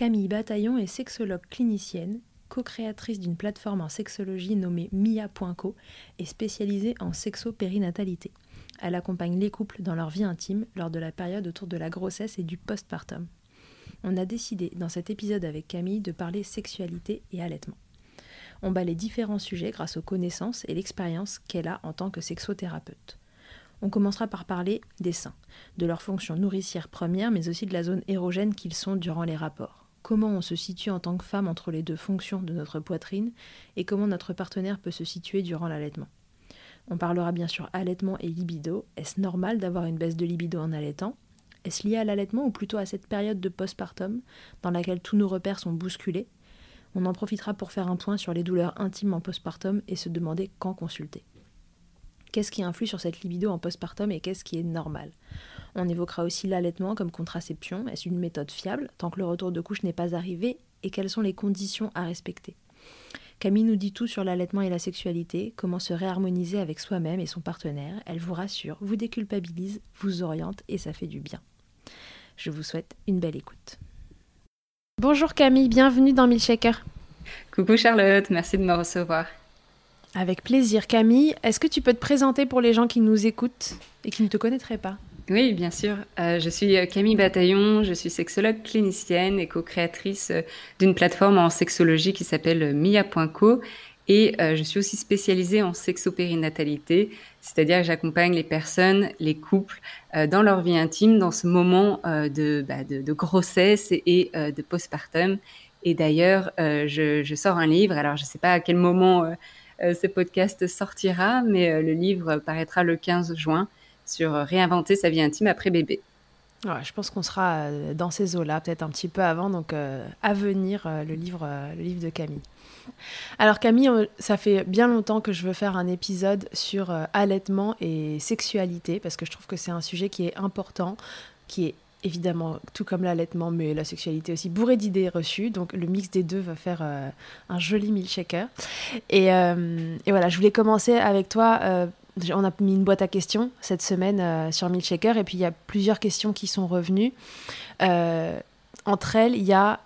Camille Bataillon est sexologue clinicienne, co-créatrice d'une plateforme en sexologie nommée Mia.co et spécialisée en sexo-périnatalité. Elle accompagne les couples dans leur vie intime lors de la période autour de la grossesse et du postpartum. On a décidé dans cet épisode avec Camille de parler sexualité et allaitement. On bat les différents sujets grâce aux connaissances et l'expérience qu'elle a en tant que sexothérapeute. On commencera par parler des seins, de leur fonction nourricière première, mais aussi de la zone érogène qu'ils sont durant les rapports comment on se situe en tant que femme entre les deux fonctions de notre poitrine et comment notre partenaire peut se situer durant l'allaitement. On parlera bien sûr allaitement et libido. Est-ce normal d'avoir une baisse de libido en allaitant? Est-ce lié à l'allaitement ou plutôt à cette période de postpartum dans laquelle tous nos repères sont bousculés? On en profitera pour faire un point sur les douleurs intimes en postpartum et se demander quand consulter. Qu'est-ce qui influe sur cette libido en postpartum et qu'est-ce qui est normal On évoquera aussi l'allaitement comme contraception. Est-ce une méthode fiable tant que le retour de couche n'est pas arrivé et quelles sont les conditions à respecter? Camille nous dit tout sur l'allaitement et la sexualité, comment se réharmoniser avec soi-même et son partenaire. Elle vous rassure, vous déculpabilise, vous oriente et ça fait du bien. Je vous souhaite une belle écoute. Bonjour Camille, bienvenue dans Milkshaker. Coucou Charlotte, merci de me recevoir. Avec plaisir. Camille, est-ce que tu peux te présenter pour les gens qui nous écoutent et qui ne te connaîtraient pas? Oui, bien sûr. Euh, je suis euh, Camille Bataillon, je suis sexologue clinicienne et co-créatrice euh, d'une plateforme en sexologie qui s'appelle Mia.co et je suis aussi spécialisée en sexopérinatalité, c'est-à-dire que j'accompagne les personnes, les couples dans leur vie intime, dans ce moment de, bah, de, grossesse et de postpartum. Et d'ailleurs, je, je, sors un livre, alors je ne sais pas à quel moment ce podcast sortira, mais euh, le livre paraîtra le 15 juin sur réinventer sa vie intime après bébé. je pense qu'on sera euh, dans ces eaux-là, peut-être un petit peu avant, donc à venir le livre, le livre de Camille. Alors Camille, ça fait bien longtemps que je veux faire un épisode sur allaitement et sexualité, parce que je trouve que c'est un sujet qui est important, qui est évidemment, tout comme l'allaitement, mais la sexualité aussi, bourrée d'idées reçues. Donc le mix des deux va faire euh, un joli milkshaker. Et, euh, et, voilà, je voulais commencer avec toi. Euh, on a mis une boîte à questions cette semaine sur Milkshaker et puis il y a plusieurs questions qui sont revenues. entre elles, il y a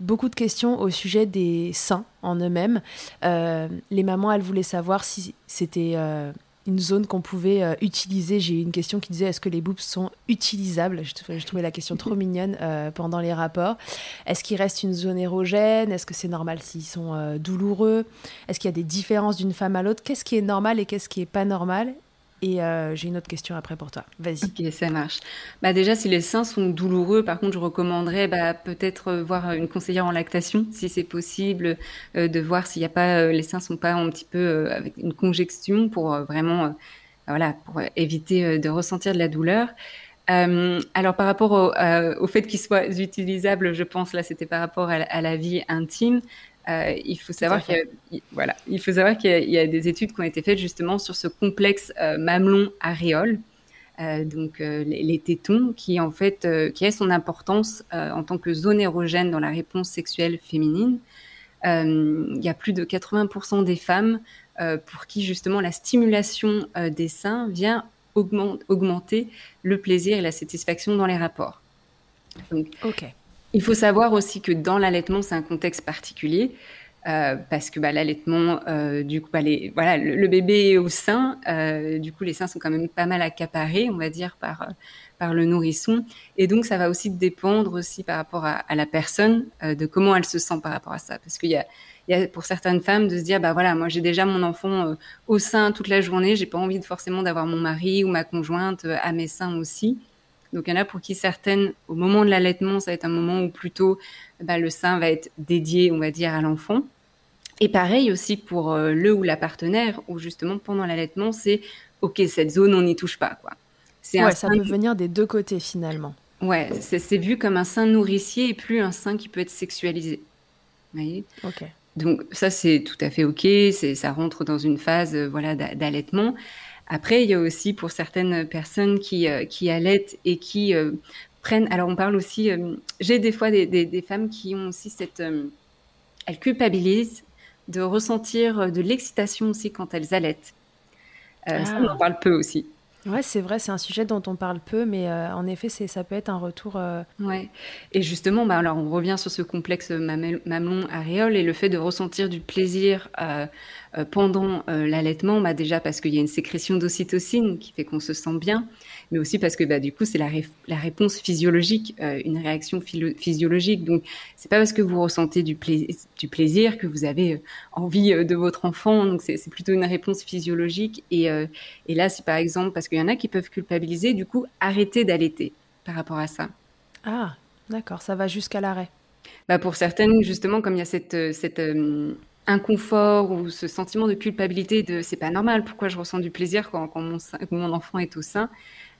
beaucoup de questions au sujet des seins en eux-mêmes. les mamans, elles voulaient savoir si c'était une zone qu'on pouvait euh, utiliser. J'ai eu une question qui disait est-ce que les boobs sont utilisables? Je, trouvais la question trop mignonne euh, pendant les rapports. Est-ce qu'il reste une zone érogène? Est-ce que c'est normal s'ils sont euh, douloureux? Est-ce qu'il y a des différences d'une femme à l'autre? Qu'est-ce qui est normal et qu'est-ce qui est pas normal? Et euh, j'ai une autre question après pour toi. Vas-y. Ok, ça marche. Bah déjà, si les seins sont douloureux, par contre, je recommanderais bah, peut-être euh, voir une conseillère en lactation, si c'est possible, euh, de voir s'il n'y a pas les seins sont pas un petit peu avec une congestion pour vraiment, voilà, pour éviter de ressentir de la douleur. alors par rapport au, fait qu'ils soient utilisables, je pense là c'était par rapport à la vie intime. Euh, il faut savoir qu'il y, a, voilà, il faut savoir qu'il y, a des études qui ont été faites justement sur ce complexe euh, mamelon aréole, euh, donc les, les, tétons, qui en fait, qui a son importance en tant que zone érogène dans la réponse sexuelle féminine. il y a plus de 80% des femmes pour qui justement la stimulation des seins vient augmenter le plaisir et la satisfaction dans les rapports. Donc, ok. Il faut savoir aussi que dans l'allaitement, c'est un contexte particulier. Euh, parce que bah, l'allaitement, euh, du coup, bah, le, bébé est au sein, euh, du coup, les seins sont quand même pas mal accaparés, on va dire, par le nourrisson, et donc ça va aussi dépendre aussi par rapport à, la personne de comment elle se sent par rapport à ça, parce qu'il y a il y a pour certaines femmes de se dire bah voilà moi j'ai déjà mon enfant au sein toute la journée j'ai pas envie de forcément d'avoir mon mari ou ma conjointe à mes seins aussi donc il y en a pour qui certaines, au moment de l'allaitement, ça va être un moment où plutôt bah, le sein va être dédié, on va dire, à l'enfant. Et pareil aussi pour euh, le ou la partenaire, où justement pendant l'allaitement, c'est ok, cette zone, on n'y touche pas. Quoi. Ouais, ça peut venir des deux côtés finalement. Ouais, c'est vu comme un sein nourricier et plus un sein qui peut être sexualisé. Vous voyez? Donc ça c'est tout à fait ok, ça rentre dans une phase euh, voilà d'allaitement. Après, il y a aussi pour certaines personnes qui, euh, qui allaitent et qui euh, prennent. Alors, on parle aussi. Euh, j'ai des fois des, des, des, femmes qui ont aussi cette. elles culpabilisent de ressentir de l'excitation aussi quand elles allaitent. Ça, on en ah. parle peu aussi. Ouais, c'est vrai, c'est un sujet dont on parle peu, mais en effet, c'est, ça peut être un retour. Ouais. Et justement, bah, alors on revient sur ce complexe mamelon aréole et le fait de ressentir du plaisir euh, pendant euh, l'allaitement, bah déjà parce qu'il y a une sécrétion d'ocytocine qui fait qu'on se sent bien, mais aussi parce que bah, du coup c'est la, réponse physiologique, euh, une réaction physiologique. Donc c'est pas parce que vous ressentez du, plaisir que vous avez envie de votre enfant. Donc c'est plutôt une réponse physiologique. Et, et là c'est par exemple parce qu'il y en a qui peuvent culpabiliser, du coup arrêter d'allaiter par rapport à ça. Ah d'accord, ça va jusqu'à l'arrêt. Bah pour certaines justement comme il y a cette cette inconfort ou ce sentiment de culpabilité de c'est pas normal, pourquoi je ressens du plaisir quand, quand mon, mon, enfant est au sein.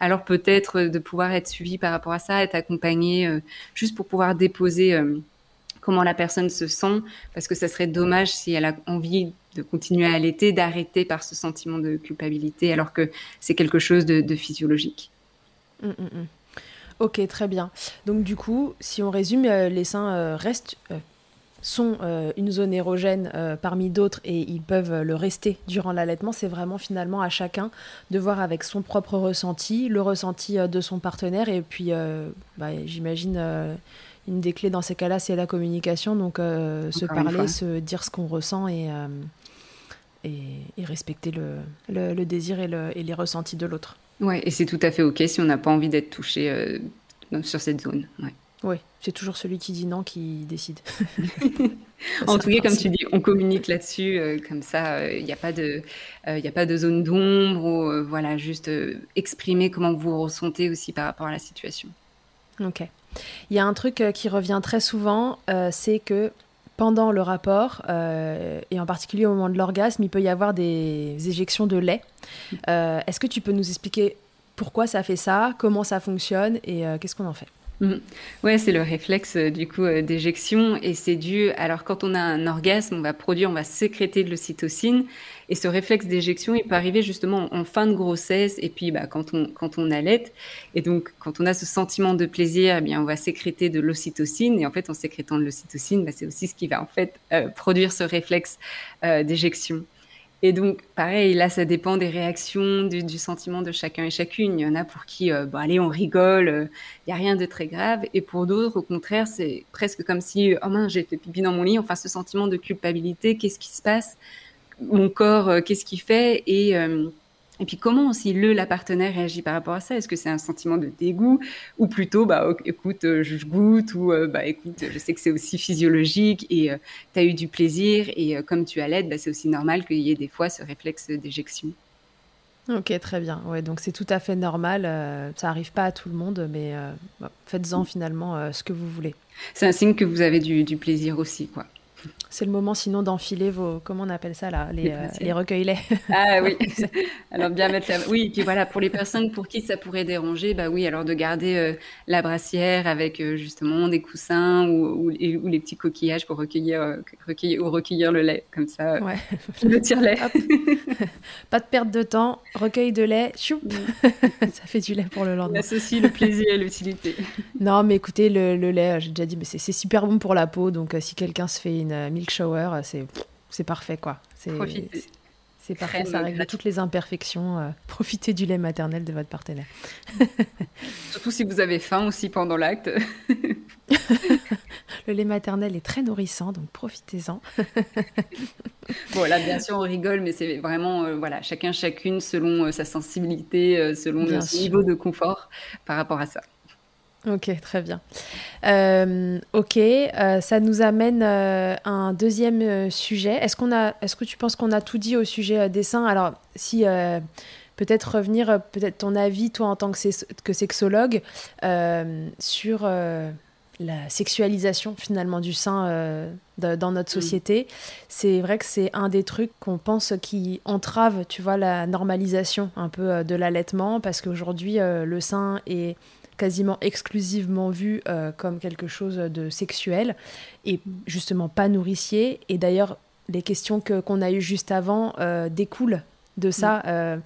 Alors peut-être de pouvoir être suivi par rapport à ça, être accompagné euh, juste pour pouvoir déposer euh, comment la personne se sent, parce que ça serait dommage si elle a envie de continuer à allaiter, d'arrêter par ce sentiment de culpabilité, alors que c'est quelque chose de, physiologique. Mmh, mmh, mmh. Ok, très bien. Donc du coup, si on résume, euh, les seins restent sont euh, une zone érogène euh, parmi d'autres et ils peuvent le rester durant l'allaitement, c'est vraiment finalement à chacun de voir avec son propre ressenti, le ressenti euh, de son partenaire et puis bah, j'imagine une des clés dans ces cas-là c'est la communication, donc se parler, se dire ce qu'on ressent et, et, respecter le, le, désir et, le, et, les ressentis de l'autre. Ouais, et c'est tout à fait ok si on n'a pas envie d'être touché sur cette zone. Ouais. Oui, c'est toujours celui qui dit non qui décide. en tout cas, comme tu dis, on communique là-dessus, euh, comme ça, il euh, n'y a, pas de, euh, a pas de zone d'ombre, voilà, juste exprimer comment vous ressentez aussi par rapport à la situation. Ok. Il y a un truc qui revient très souvent, c'est que pendant le rapport, et en particulier au moment de l'orgasme, il peut y avoir des éjections de lait. Est-ce que tu peux nous expliquer pourquoi ça fait ça, comment ça fonctionne et qu'est-ce qu'on en fait? Mmh. Ouais, c'est le réflexe euh, du coup euh, d'éjection et c'est dû. Alors quand on a un orgasme, on va produire, on va sécréter de l'ocytocine et ce réflexe d'éjection, il peut arriver justement en fin de grossesse et puis bah, quand on quand on allait et donc quand on a ce sentiment de plaisir, eh bien on va sécréter de l'ocytocine et en fait en sécrétant de l'ocytocine, bah, c'est aussi ce qui va en fait euh, produire ce réflexe d'éjection. Et donc, pareil, là, ça dépend des réactions, du, sentiment de chacun et chacune. Il y en a pour qui, euh, allez, on rigole, il euh, n'y a rien de très grave. Et pour d'autres, au contraire, c'est presque comme si, oh mince, j'ai fait pipi dans mon lit. Enfin, ce sentiment de culpabilité, qu'est-ce qui se passe? Mon corps, euh, qu'est-ce qu'il fait Et Et puis comment aussi le, la partenaire réagit par rapport à ça Est-ce que c'est un sentiment de dégoût ou plutôt, bah écoute, euh, je goûte ou euh, bah écoute, je sais que c'est aussi physiologique et euh, tu as eu du plaisir et comme tu as l'aide, bah, c'est aussi normal qu'il y ait des fois ce réflexe d'éjection. Ok, très bien. Ouais, donc c'est tout à fait normal. ça arrive pas à tout le monde, mais faites-en finalement ce que vous voulez. C'est un signe que vous avez du, du plaisir aussi, quoi. C'est le moment sinon d'enfiler vos, comment on appelle ça là, les, les, euh, recueils Ah oui. alors bien mettre la, oui, et puis voilà, pour les personnes pour qui ça pourrait déranger, bah oui, alors de garder euh, la brassière avec euh, justement des coussins ou, ou, les petits coquillages pour recueillir, recueillir ou recueillir le lait comme ça. Ouais. Le tire-lait. Pas de perte de temps, recueil de lait, choup, ça fait du lait pour le lendemain. On associe le plaisir et l'utilité. Non, mais écoutez, le, le lait, j'ai déjà dit, mais c'est super bon pour la peau, donc si quelqu'un se fait une milk shower, euh, c'est c'est parfait quoi. C'est c'est parfait, ça règle toutes les imperfections. Euh, profitez du lait maternel de votre partenaire. Surtout si vous avez faim aussi pendant l'acte. le lait maternel est très nourrissant, donc profitez-en. bon, là, bien sûr, on rigole, mais c'est vraiment, voilà, chacun, chacune, selon sa sensibilité, selon son niveau de confort par rapport à ça. Ok, très bien. Euh, ok, euh, ça nous amène euh, à un deuxième sujet. Est-ce qu'on a, est-ce que tu penses qu'on a tout dit au sujet des seins Alors, si peut-être revenir, peut-être ton avis, toi en tant que, que sexologue, sur la sexualisation finalement du sein dans notre société. C'est vrai que c'est un des trucs qu'on pense qui entrave, tu vois, la normalisation un peu de l'allaitement, parce qu'aujourd'hui le sein est quasiment exclusivement vu euh, comme quelque chose de sexuel et justement pas nourricier. Et d'ailleurs, les questions que, qu'on a eues juste avant euh, découlent de ça. Mm. Euh,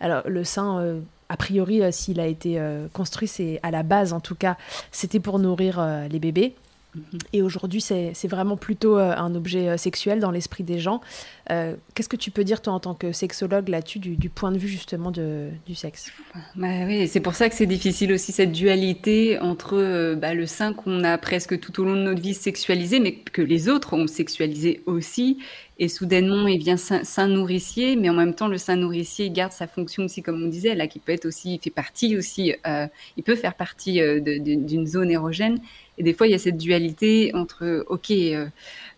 alors, le sein, a priori, s'il a été construit, c'est à la base en tout cas, c'était pour nourrir les bébés. Mhm. Et aujourd'hui, c'est vraiment plutôt euh, un objet euh, sexuel dans l'esprit des gens. Euh, qu'est-ce que tu peux dire, toi, en tant que sexologue, là-dessus, du, point de vue justement du sexe? Bah Oui, c'est pour ça que c'est difficile aussi, cette dualité entre bah, le sein qu'on a presque tout au long de notre vie sexualisé, mais que les autres ont sexualisé aussi. Et soudainement, il vient sein, nourricier, mais en même temps, le sein nourricier garde sa fonction aussi, comme on disait, là, qui peut être aussi, il fait partie aussi, il peut faire partie d'une zone érogène. Et des fois, il y a cette dualité entre, OK, euh,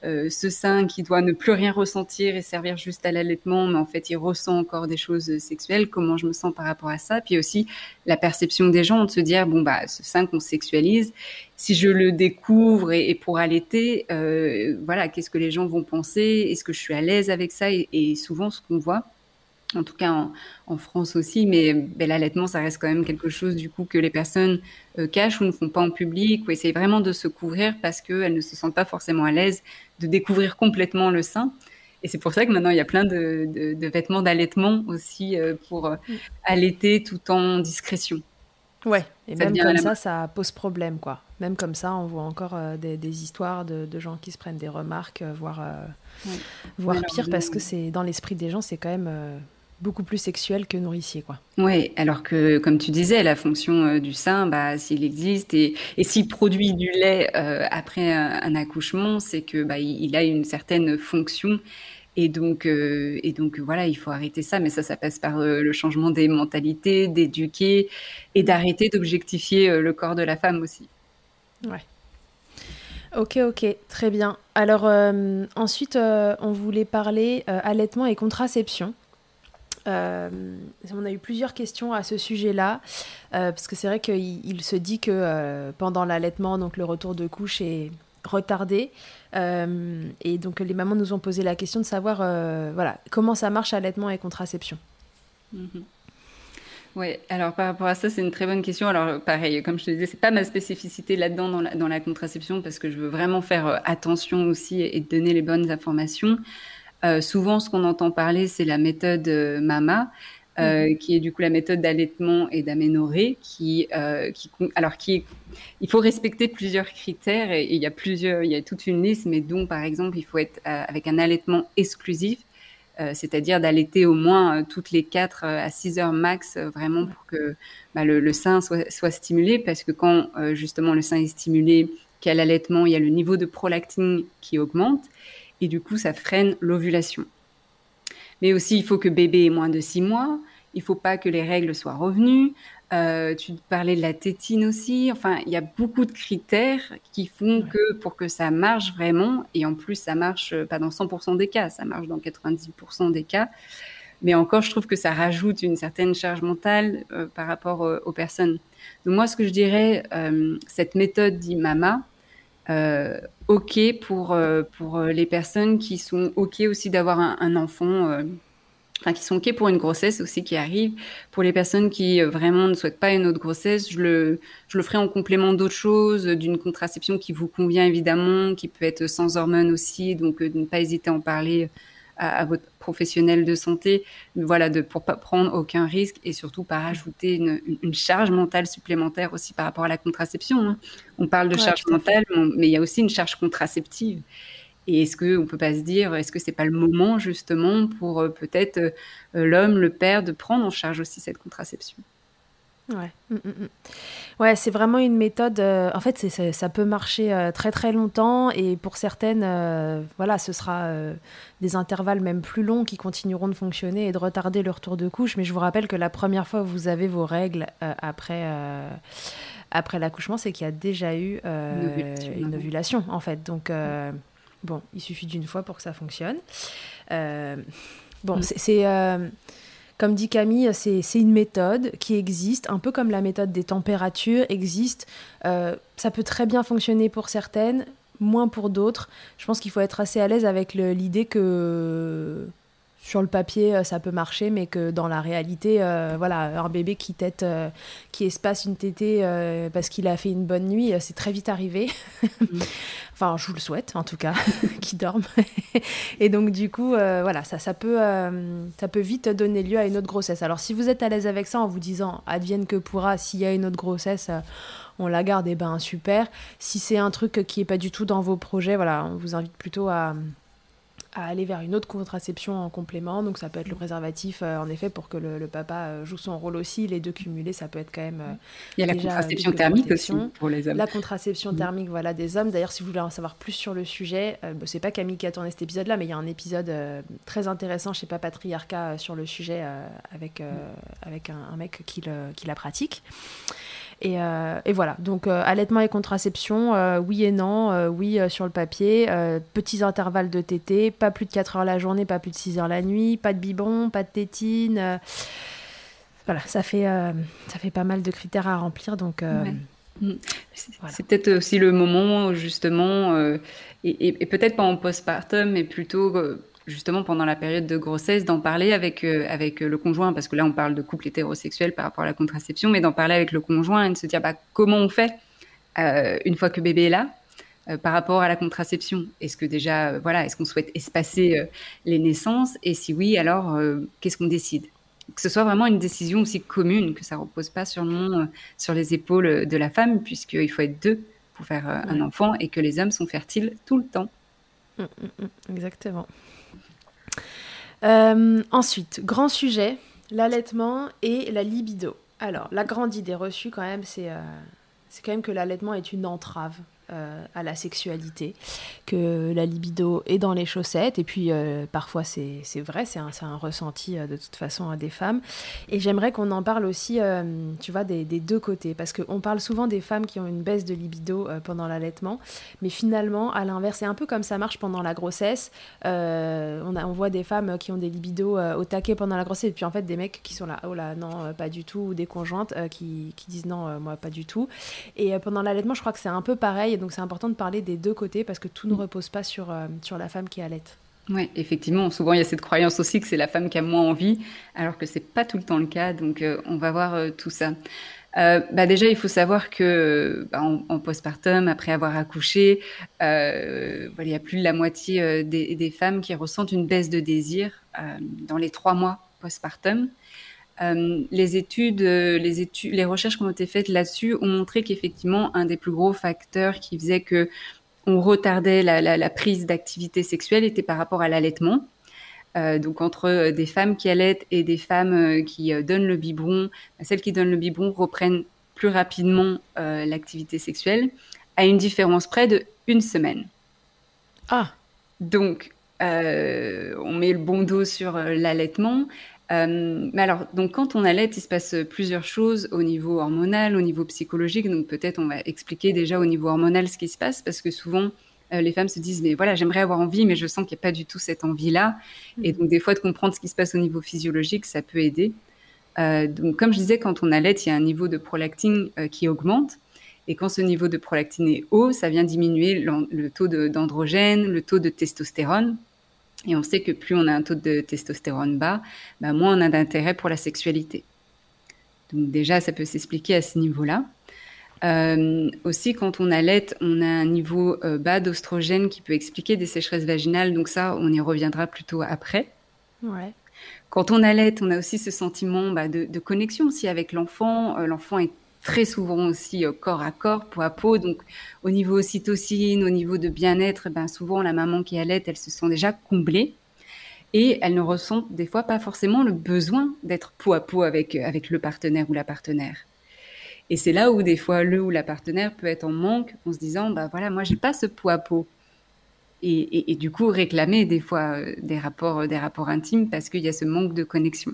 euh, ce sein qui doit ne plus rien ressentir et servir juste à l'allaitement, mais en fait, il ressent encore des choses sexuelles. Comment je me sens par rapport à ça? Puis aussi, la perception des gens de se dire, bon, bah, ce sein qu'on sexualise, si je le découvre et, pour allaiter, euh, voilà, qu'est-ce que les gens vont penser? Est-ce que je suis à l'aise avec ça? Et, et souvent, ce qu'on voit, en tout cas en, France aussi, mais ben, l'allaitement, ça reste quand même quelque chose du coup que les personnes euh, cachent ou ne font pas en public ou essayent vraiment de se couvrir parce qu'elles ne se sentent pas forcément à l'aise de découvrir complètement le sein. Et c'est pour ça que maintenant, il y a plein de, vêtements d'allaitement aussi euh, pour euh, allaiter tout en discrétion. Ouais, et même comme ça, ça pose problème, quoi. Même comme ça, on voit encore des, histoires de, gens qui se prennent des remarques, voire, voire pire, parce que c'est dans l'esprit des gens, c'est quand même beaucoup plus sexuel que nourricier, quoi. Oui, alors que, comme tu disais, la fonction euh, du sein, bah, s'il existe et, et s'il produit du lait euh, après un, accouchement, c'est que bah, il, a une certaine fonction. Et donc, euh, et donc, voilà, il faut arrêter ça. Mais ça, ça passe par le changement des mentalités, d'éduquer et d'arrêter d'objectifier le corps de la femme aussi. Ouais. Ok, ok, très bien. Alors ensuite, on voulait parler allaitement et contraception. Euh, on a eu plusieurs questions à ce sujet-là, euh, parce que c'est vrai qu'il se dit que euh, pendant l'allaitement, donc le retour de couche est retardé. et donc les mamans nous ont posé la question de savoir voilà, comment ça marche allaitement et contraception. Mm-hmm. Oui, alors par rapport à ça, c'est une très bonne question. Alors pareil, comme je te disais, c'est pas ma spécificité là-dedans dans la, contraception parce que je veux vraiment faire attention aussi et donner les bonnes informations. Euh, souvent, ce qu'on entend parler, c'est la méthode euh, MAMA, euh, mhm. qui est du coup la méthode d'allaitement et d'aménorrhée, qui, qui, alors qui il faut respecter plusieurs critères et, il y a plusieurs, il y a toute une liste, mais dont par exemple, il faut être avec un allaitement exclusif, c'est-à-dire d'allaiter au moins toutes les 4 à 6 heures max, vraiment pour que bah, le, le, sein soit, soit, stimulé, parce que quand justement le sein est stimulé, qu'il y a l'allaitement, il y a le niveau de prolactine qui augmente et du coup, ça freine l'ovulation. Mais aussi, il faut que bébé ait moins de 6 mois, il faut pas que les règles soient revenues. Euh, tu parlais de la tétine aussi. Enfin, il y a beaucoup de critères qui font que pour que ça marche vraiment, et en plus ça marche pas dans 100% des cas, ça marche dans 90% des cas. Mais encore, je trouve que ça rajoute une certaine charge mentale euh, par rapport euh, aux personnes. Donc moi, ce que je dirais, cette méthode d'IMAMA, ok pour pour les personnes qui sont ok aussi d'avoir un, un, enfant enfin qui sont ok pour une grossesse aussi qui arrive. Pour les personnes qui euh, vraiment ne souhaitent pas une autre grossesse, je le, je le ferai en complément d'autres choses, d'une contraception qui vous convient évidemment, qui peut être sans hormones aussi, donc euh, ne pas hésiter à en parler à, votre professionnel de santé, voilà, de pour pas prendre aucun risque et surtout pas rajouter une, une charge mentale supplémentaire aussi par rapport à la contraception. Hein. On parle de charge mentale, mais il y a aussi une charge contraceptive. Et est-ce qu'on ne peut pas se dire, est-ce que c'est pas le moment justement pour euh, peut-être euh, l'homme, le père, de prendre en charge aussi cette contraception? Ouais, mm, mm, mm. ouais c'est vraiment une méthode. Euh, en fait, ça peut marcher très très longtemps et pour certaines, voilà, ce sera des intervalles même plus longs qui continueront de fonctionner et de retarder le retour de couche. Mais je vous rappelle que la première fois que vous avez vos règles après après l'accouchement, c'est qu'il y a déjà eu une ovulation, en fait. Donc Bon, il suffit d'une fois pour que ça fonctionne. Euh, bon, c'est. Comme dit Camille, c'est une méthode qui existe, un peu comme la méthode des températures existe. Euh, ça peut très bien fonctionner pour certaines, moins pour d'autres. Je pense qu'il faut être assez à l'aise avec l'idée que sur le papier, euh, ça peut marcher, mais que dans la réalité, euh, voilà, un bébé qui tète, euh, qui espace une tétée parce qu'il a fait une bonne nuit, c'est très vite arrivé. Mm. enfin, je vous le souhaite, en tout cas, qu'il dorme. et donc, du coup, voilà, ça, ça, peut, ça peut vite donner lieu à une autre grossesse. Alors, si vous êtes à l'aise avec ça en vous disant, advienne que pourra, s'il y a une autre grossesse, on la garde, et eh ben super. Si c'est un truc qui est pas du tout dans vos projets, voilà, on vous invite plutôt à à aller vers une autre contraception en complément. Donc ça peut être le préservatif, euh, en effet, pour que le, papa euh, joue son rôle aussi. Les deux cumulés, ça peut être quand même. Euh, Il y a la contraception thermique aussi pour les hommes. La contraception mm. thermique, voilà, des hommes. D'ailleurs, si vous voulez en savoir plus sur le sujet, bah, c'est pas Camille qui a tourné cet épisode-là, mais il y a un épisode très intéressant chez Papa Patriarcat sur le sujet avec, avec un, mec qui, le, qui la pratique. Euh, et, voilà, donc euh, allaitement et contraception, euh, oui et non, oui sur le papier, petits intervalles de tétée, pas plus de 4 heures la journée, pas plus de 6 heures la nuit, pas de biberon, pas de tétine. voilà, ça fait, ça fait pas mal de critères à remplir, donc... Mm. C'est peut-être aussi le moment justement, et, et peut-être pas en postpartum, mais plutôt justement pendant la période de grossesse d'en parler avec euh, avec le conjoint parce que là on parle de couple hétérosexuel par rapport à la contraception mais d'en parler avec le conjoint et de se dire bah, comment on fait euh, une fois que bébé est là euh, par rapport à la contraception? Est-ce que déjà voilà est-ce qu'on souhaite espacer les naissances? Et si oui alors qu'est-ce qu'on décide? Que ce soit vraiment une décision aussi commune que ça repose pas seulement sur les épaules de la femme puisqu'il faut être deux pour faire un enfant et que les hommes sont fertiles tout le temps. Mmh, mmh, mmh. exactement euh, ensuite, grand sujet, l'allaitement et la libido. Alors, la grande idée reçue quand même, c'est euh, quand même que l'allaitement est une entrave euh, à la sexualité, que la libido est dans les chaussettes, et puis euh, parfois c'est vrai, c'est un, un, ressenti euh, de toute façon à des femmes. Et j'aimerais qu'on en parle aussi, tu vois, des, deux côtés, parce qu'on parle souvent des femmes qui ont une baisse de libido pendant l'allaitement, mais finalement, à l'inverse, c'est un peu comme ça marche pendant la grossesse. on, a, on voit des femmes qui ont des libidos au taquet pendant la grossesse, et puis en fait des mecs qui sont là, oh là, non, pas du tout, ou des conjointes qui, qui disent non, moi pas du tout. Et pendant l'allaitement, je crois que c'est un peu pareil donc c'est important de parler des deux côtés parce que tout ne mm. repose pas sur, euh, sur la femme qui allait. Oui, effectivement. Souvent, il y a cette croyance aussi que c'est la femme qui a moins envie, alors que c'est pas tout le temps le cas. Donc, euh, on va voir euh, tout ça. bah déjà, il faut savoir que bah, en, postpartum, après avoir accouché, il y a plus de la moitié des, des, femmes qui ressentent une baisse de désir dans les trois mois postpartum. Euh, les études, euh, les études, les recherches qui ont été faites là-dessus ont montré qu'effectivement un des plus gros facteurs qui faisait que on retardait la, prise d'activité sexuelle était par rapport à l'allaitement. Euh, donc entre des femmes qui allaitent et des femmes qui donnent le biberon, bah, celles qui donnent le biberon reprennent plus rapidement l'activité sexuelle, à une différence près de une semaine. Ah. Donc on met le bon dos sur l'allaitement Euh, mais alors, donc quand on allait, il se passe plusieurs choses au niveau hormonal, au niveau psychologique. Donc peut-être on va expliquer déjà au niveau hormonal ce qui se passe, parce que souvent euh, les femmes se disent mais voilà j'aimerais avoir envie, mais je sens qu'il n'y a pas du tout cette envie-là. Et donc des fois de comprendre ce qui se passe au niveau physiologique, ça peut aider. Euh, donc comme je disais, quand on allait, il y a un niveau de prolactine qui augmente. Et quand ce niveau de prolactine est haut, ça vient diminuer le taux d'androgène, le taux de testostérone. Et on sait que plus on a un taux de testostérone bas, bah, moins on a d'intérêt pour la sexualité. Donc déjà, ça peut s'expliquer à ce niveau-là. Euh, aussi, quand on allait, on a un niveau euh, bas d'ostrogène qui peut expliquer des sécheresses vaginales. Donc ça, on y reviendra plutôt après. Ouais. Quand on allait, on a aussi ce sentiment bah, de, de, connexion aussi avec l'enfant. Euh, l'enfant est très souvent aussi euh, corps à corps, peau à peau. Donc, au niveau ocytocine, au niveau de bien-être, ben, souvent, la maman qui allait, elle se sent déjà comblée. Et elle ne ressent des fois pas forcément le besoin d'être peau à peau avec, euh, avec le partenaire ou la partenaire. Et c'est là où des fois le ou la partenaire peut être en manque en se disant, bah voilà, moi j'ai pas ce peau à peau. Et, et, du coup réclamer des fois euh, des rapports, des rapports intimes parce qu'il y a ce manque de connexion.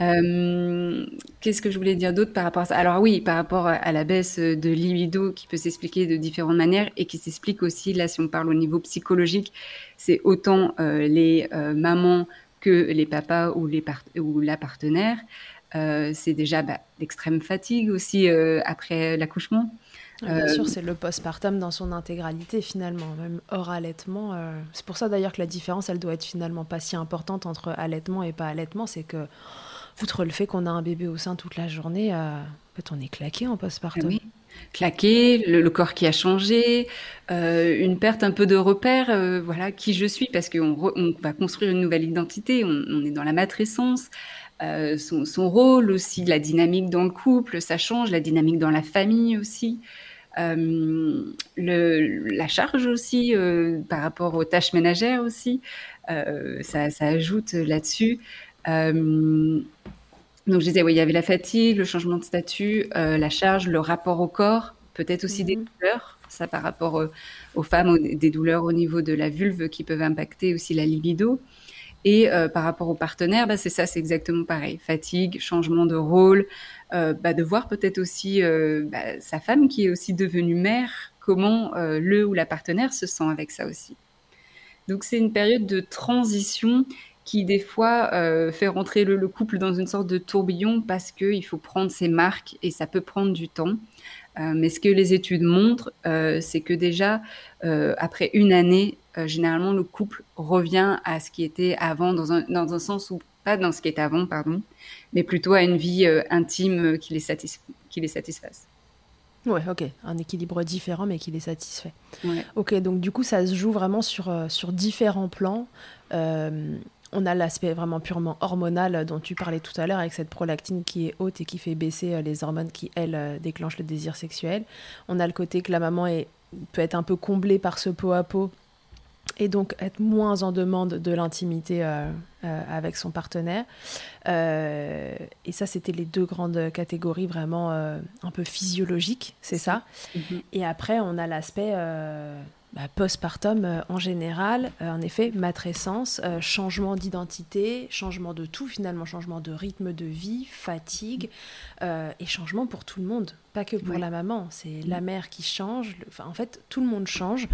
Euh, qu'est-ce que je voulais dire d'autre par rapport à ça? Alors oui, par rapport à la baisse de libido qui peut s'expliquer de différentes manières et qui s'explique aussi, là si on parle au niveau psychologique, c'est autant euh, les euh, mamans que les papas ou, les ou la partenaire. c'est déjà bah, l'extrême fatigue aussi après l'accouchement. Bien sûr, c'est le postpartum dans son intégralité finalement, même hors allaitement. C'est pour ça d'ailleurs que la différence, elle doit être finalement pas si importante entre allaitement et pas allaitement, c'est que outre le fait qu'on a un bébé au sein toute la journée, euh, en fait, on est claqué en postpartum. Oui. Claqué, le, corps qui a changé, euh, une perte un peu de repère, euh, voilà, qui je suis, parce qu'on on va construire une nouvelle identité, on, est dans la matrescence, son, son, rôle aussi, la dynamique dans le couple, ça change, la dynamique dans la famille aussi. la charge aussi par rapport aux tâches ménagères aussi, ça, ajoute là-dessus. Euh, donc je disais, oui, il y avait la fatigue, le changement de statut, euh, la charge, le rapport au corps, peut-être aussi des mhm. douleurs, ça par rapport euh, aux femmes, des douleurs au niveau de la vulve qui peuvent impacter aussi la libido. Et par rapport au partenaire, bah, c'est ça, c'est exactement pareil. Fatigue, changement de rôle, bah, de voir peut-être aussi bah, sa femme qui est aussi devenue mère, comment le ou la partenaire se sent avec ça aussi. Donc c'est une période de transition qui des fois euh, fait rentrer le, couple dans une sorte de tourbillon parce qu'il faut prendre ses marques et ça peut prendre du temps. Euh, mais ce que les études montrent, euh, c'est que déjà, après une année, généralement, le couple revient à ce qui était avant, dans un, dans un sens où, pas dans ce qui était avant, pardon, mais plutôt à une vie intime qui les, satisf qui les satisfasse. Ouais, ok, un équilibre différent mais qui les satisfait. Ouais. Ok, donc du coup ça se joue vraiment sur, sur différents plans. Euh, on a l'aspect vraiment purement hormonal dont tu parlais tout à l'heure avec cette prolactine qui est haute et qui fait baisser euh, les hormones qui, elles, euh, déclenchent le désir sexuel. On a le côté que la maman est, peut être un peu comblée par ce pot à pot et donc être moins en demande de l'intimité euh, avec son partenaire. et ça, c'était les deux grandes catégories vraiment un peu physiologiques, c'est ça. Mm-hmm. Et après, on a l'aspect bah, postpartum euh, en général, euh, en effet, matrescence, euh, changement d'identité, changement de tout finalement, changement de rythme de vie, fatigue et changement pour tout le monde, pas que pour la maman, c'est la mère qui change, enfin, en fait tout le monde change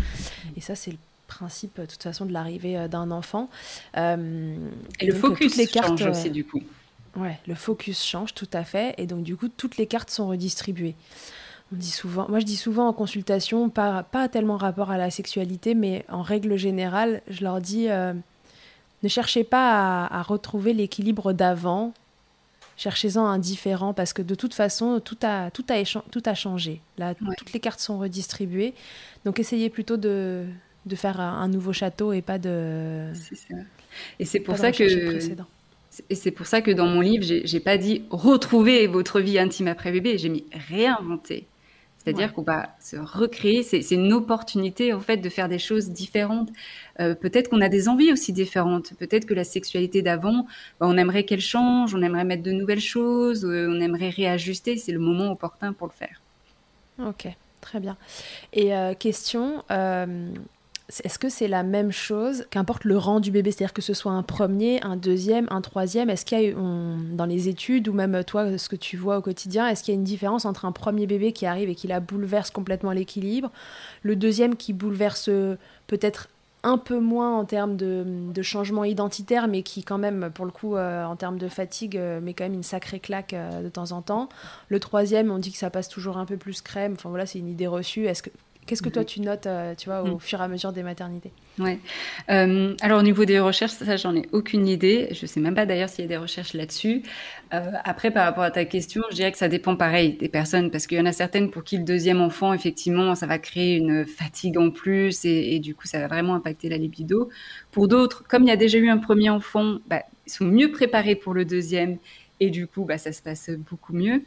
et ça c'est le principe de toute façon de l'arrivée d'un enfant. et, le focus les cartes, change aussi du coup. Ouais, le focus change tout à fait et donc du coup toutes les cartes sont redistribuées. On dit souvent, moi je dis souvent en consultation, pas, pas tellement rapport à la sexualité, mais en règle générale, je leur dis euh, ne cherchez pas à, retrouver l'équilibre d'avant, cherchez-en un différent, parce que de toute façon, tout a, tout a, tout a changé. Là, toutes les cartes sont redistribuées. Donc essayez plutôt de, de faire un, nouveau château et pas de. Ça. Et c'est pour ça que. Et c'est pour ça que dans mon livre, j'ai pas dit retrouver votre vie intime après bébé, j'ai mis réinventer. C'est-à-dire qu'on va se recréer. C'est une opportunité en fait de faire des choses différentes. Euh, peut-être qu'on a des envies aussi différentes. Peut-être que la sexualité d'avant, bah, on aimerait qu'elle change, on aimerait mettre de nouvelles choses, euh, on aimerait réajuster. C'est le moment opportun pour le faire. Ok, très bien. Et euh, question, est-ce que c'est la même chose, qu'importe le rang du bébé, c'est-à-dire que ce soit un premier, un deuxième, un troisième, est-ce qu'il y a dans les études ou même toi, ce que tu vois au quotidien, est-ce qu'il y a une différence entre un premier bébé qui arrive et qui la bouleverse complètement l'équilibre, le deuxième qui bouleverse peut-être un peu moins en termes de, changement identitaire, mais qui quand même, pour le coup, euh, en termes de fatigue, euh, met quand même une sacrée claque euh, de temps en temps. Le troisième, on dit que ça passe toujours un peu plus crème. Enfin voilà, c'est une idée reçue. Est-ce que Qu'est-ce que toi tu notes, euh, tu vois, au mm. fur et à mesure des maternités Ouais. Euh, alors au niveau des recherches, ça j'en ai aucune idée. Je sais même pas d'ailleurs s'il y a des recherches là-dessus. Euh, après, par rapport à ta question, je dirais que ça dépend pareil des personnes, parce qu'il y en a certaines pour qui le deuxième enfant, effectivement, ça va créer une fatigue en plus et, du coup ça va vraiment impacter la libido. Pour d'autres, comme il y a déjà eu un premier enfant, bah, ils sont mieux préparés pour le deuxième et du coup, bah, ça se passe beaucoup mieux.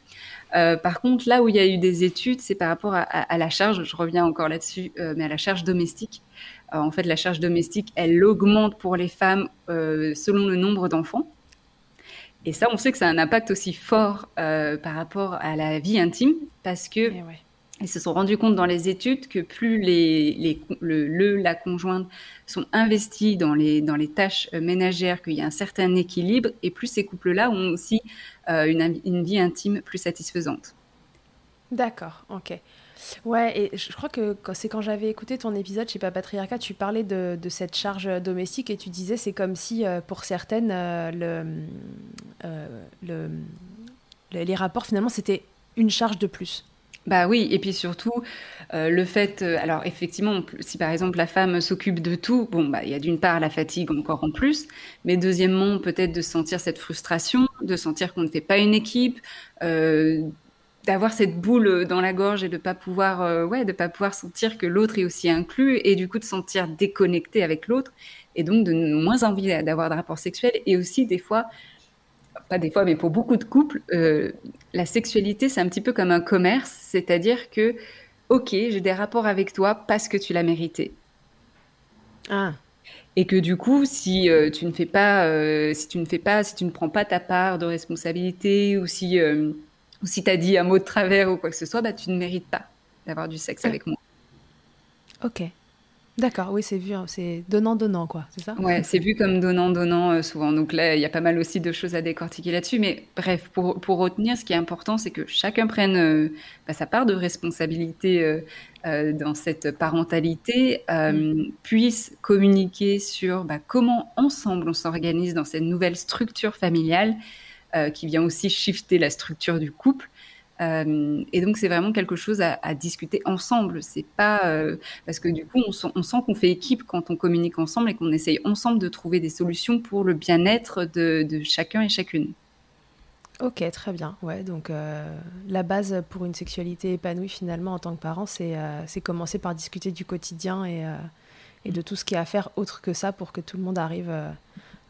Euh, par contre, là où il y a eu des études, c'est par rapport à, la charge, je reviens encore là-dessus, euh, mais à la charge domestique. Euh, en fait, la charge domestique, elle augmente pour les femmes selon le nombre d'enfants. Et ça, on sait que ça a un impact aussi fort par rapport à la vie intime, parce que eh ils se sont rendus compte dans les études que plus les, le, la conjointe sont investis dans les, dans les tâches euh, ménagères, qu'il y a un certain équilibre, et plus ces couples-là ont aussi euh, une, une, vie intime plus satisfaisante. D'accord, ok. Ouais, et je crois que c'est quand j'avais écouté ton épisode chez Patriarcat, tu parlais de, de, cette charge domestique et tu disais c'est comme si euh, pour certaines, le, le, les rapports finalement c'était une charge de plus. Bah oui, et puis surtout, euh, le fait, euh, alors effectivement, si par exemple la femme s'occupe de tout, bon, bah il y a d'une part la fatigue encore en plus, mais deuxièmement peut-être de sentir cette frustration, de sentir qu'on ne fait pas une équipe, euh, d'avoir cette boule dans la gorge et de pas pouvoir, ouais, de pas pouvoir sentir que l'autre est aussi inclus et du coup de sentir déconnecté avec l'autre et donc de moins envie d'avoir de rapports sexuels et aussi des fois pas des fois, mais pour beaucoup de couples, euh, la sexualité, c'est un petit peu comme un commerce, c'est-à-dire que, ok, j'ai des rapports avec toi parce que tu l'as mérité. Ah. Et que du coup, si euh, tu ne fais pas, euh, si tu ne fais pas, si tu ne prends pas ta part de responsabilité, ou si, ou si t'as dit un mot de travers ou quoi que ce soit, bah, tu ne mérites pas d'avoir du sexe avec moi. Ok. D'accord, oui, c'est vu, hein, c'est donnant-donnant, quoi, c'est ça? Ouais, c'est vu comme donnant-donnant euh, souvent. Donc là, il y a pas mal aussi de choses à décortiquer là-dessus. Mais bref, pour, pour, retenir, ce qui est important, c'est que chacun prenne euh, bah, sa part de responsabilité euh, dans cette parentalité, mm. puisse communiquer sur bah, comment ensemble on s'organise dans cette nouvelle structure familiale qui vient aussi shifter la structure du couple. Euh, et donc c'est vraiment quelque chose à, discuter ensemble. C'est pas euh, parce que du coup on, sent qu'on fait équipe quand on communique ensemble et qu'on essaye ensemble de trouver des solutions pour le bien-être de, chacun et chacune. Ok, très bien. Ouais, donc euh, la base pour une sexualité épanouie finalement en tant que parent, c'est commencer par discuter du quotidien et, et, de tout ce qui est à faire autre que ça pour que tout le monde arrive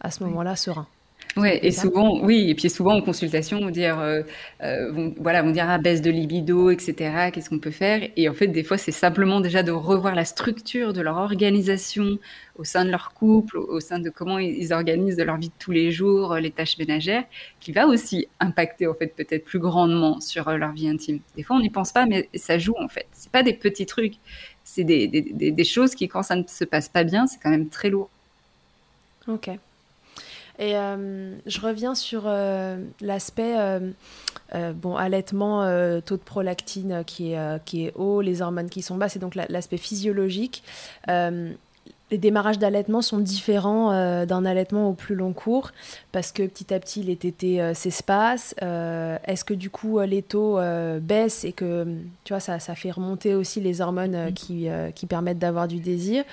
à ce moment-là serein. Ouais, et souvent, oui, et puis souvent en consultation, on dire, euh, euh voilà, on dire ah, baisse de libido, etc. Qu'est-ce qu'on peut faire? Et en fait, des fois, c'est simplement déjà de revoir la structure de leur organisation au sein de leur couple, au sein de comment ils organisent de leur vie de tous les jours, euh, les tâches ménagères, qui va aussi impacter en fait peut-être plus grandement sur leur vie intime. Des fois, on n'y pense pas, mais ça joue en fait. C'est pas des petits trucs, c'est des, des, des, des choses qui, quand ça ne se passe pas bien, c'est quand même très lourd. Ok. Et euh, je reviens sur euh, l'aspect euh, bon allaitement, taux de prolactine qui est, qui est haut, les hormones qui sont basses, et donc l'aspect physiologique les démarrages d'allaitement sont différents euh, d'un allaitement au plus long cours parce que petit à petit les tétés euh, s'espacent. Euh, est-ce que du coup les taux baissent et que tu vois ça, ça fait remonter aussi les hormones qui, qui permettent d'avoir du désir?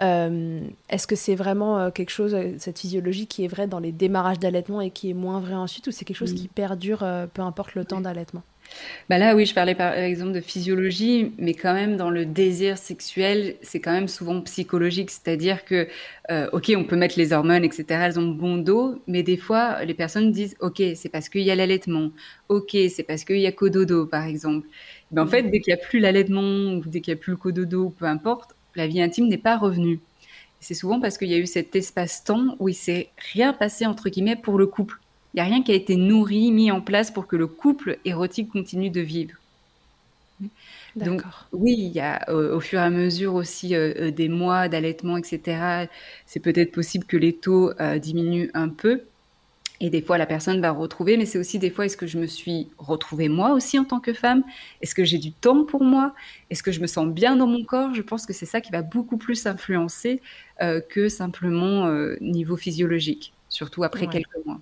Est-ce que c'est vraiment quelque chose, cette physiologie qui est vraie dans les démarrages d'allaitement et qui est moins vrai ensuite ou c'est quelque chose qui perdure peu importe le temps d'allaitement? Bah là, oui, je parlais par exemple de physiologie, mais quand même dans le désir sexuel, c'est quand même souvent psychologique, c'est-à-dire que, euh, ok, on peut mettre les hormones, etc., elles ont bon dos, mais des fois, les personnes disent, ok, c'est parce qu'il y a l'allaitement, ok, c'est parce qu'il y a cododo, par exemple. Mais en fait, dès qu'il n'y a plus l'allaitement, ou dès qu'il n'y a plus le cododo, peu importe, la vie intime n'est pas revenue. C'est souvent parce qu'il y a eu cet espace-temps où il s'est rien passé, entre guillemets, pour le couple. Il n'y a rien qui a été nourri, mis en place pour que le couple érotique continue de vivre. Donc oui, il y a au fur et à mesure aussi des mois d'allaitement, etc. C'est peut-être possible que les taux diminuent un peu. Et des fois, la personne va retrouver, mais c'est aussi des fois, est-ce que je me suis retrouvée moi aussi en tant que femme? Est-ce que j'ai du temps pour moi? Est-ce que je me sens bien dans mon corps? Je pense que c'est ça qui va beaucoup plus influencer que simplement niveau physiologique, surtout après quelques mois.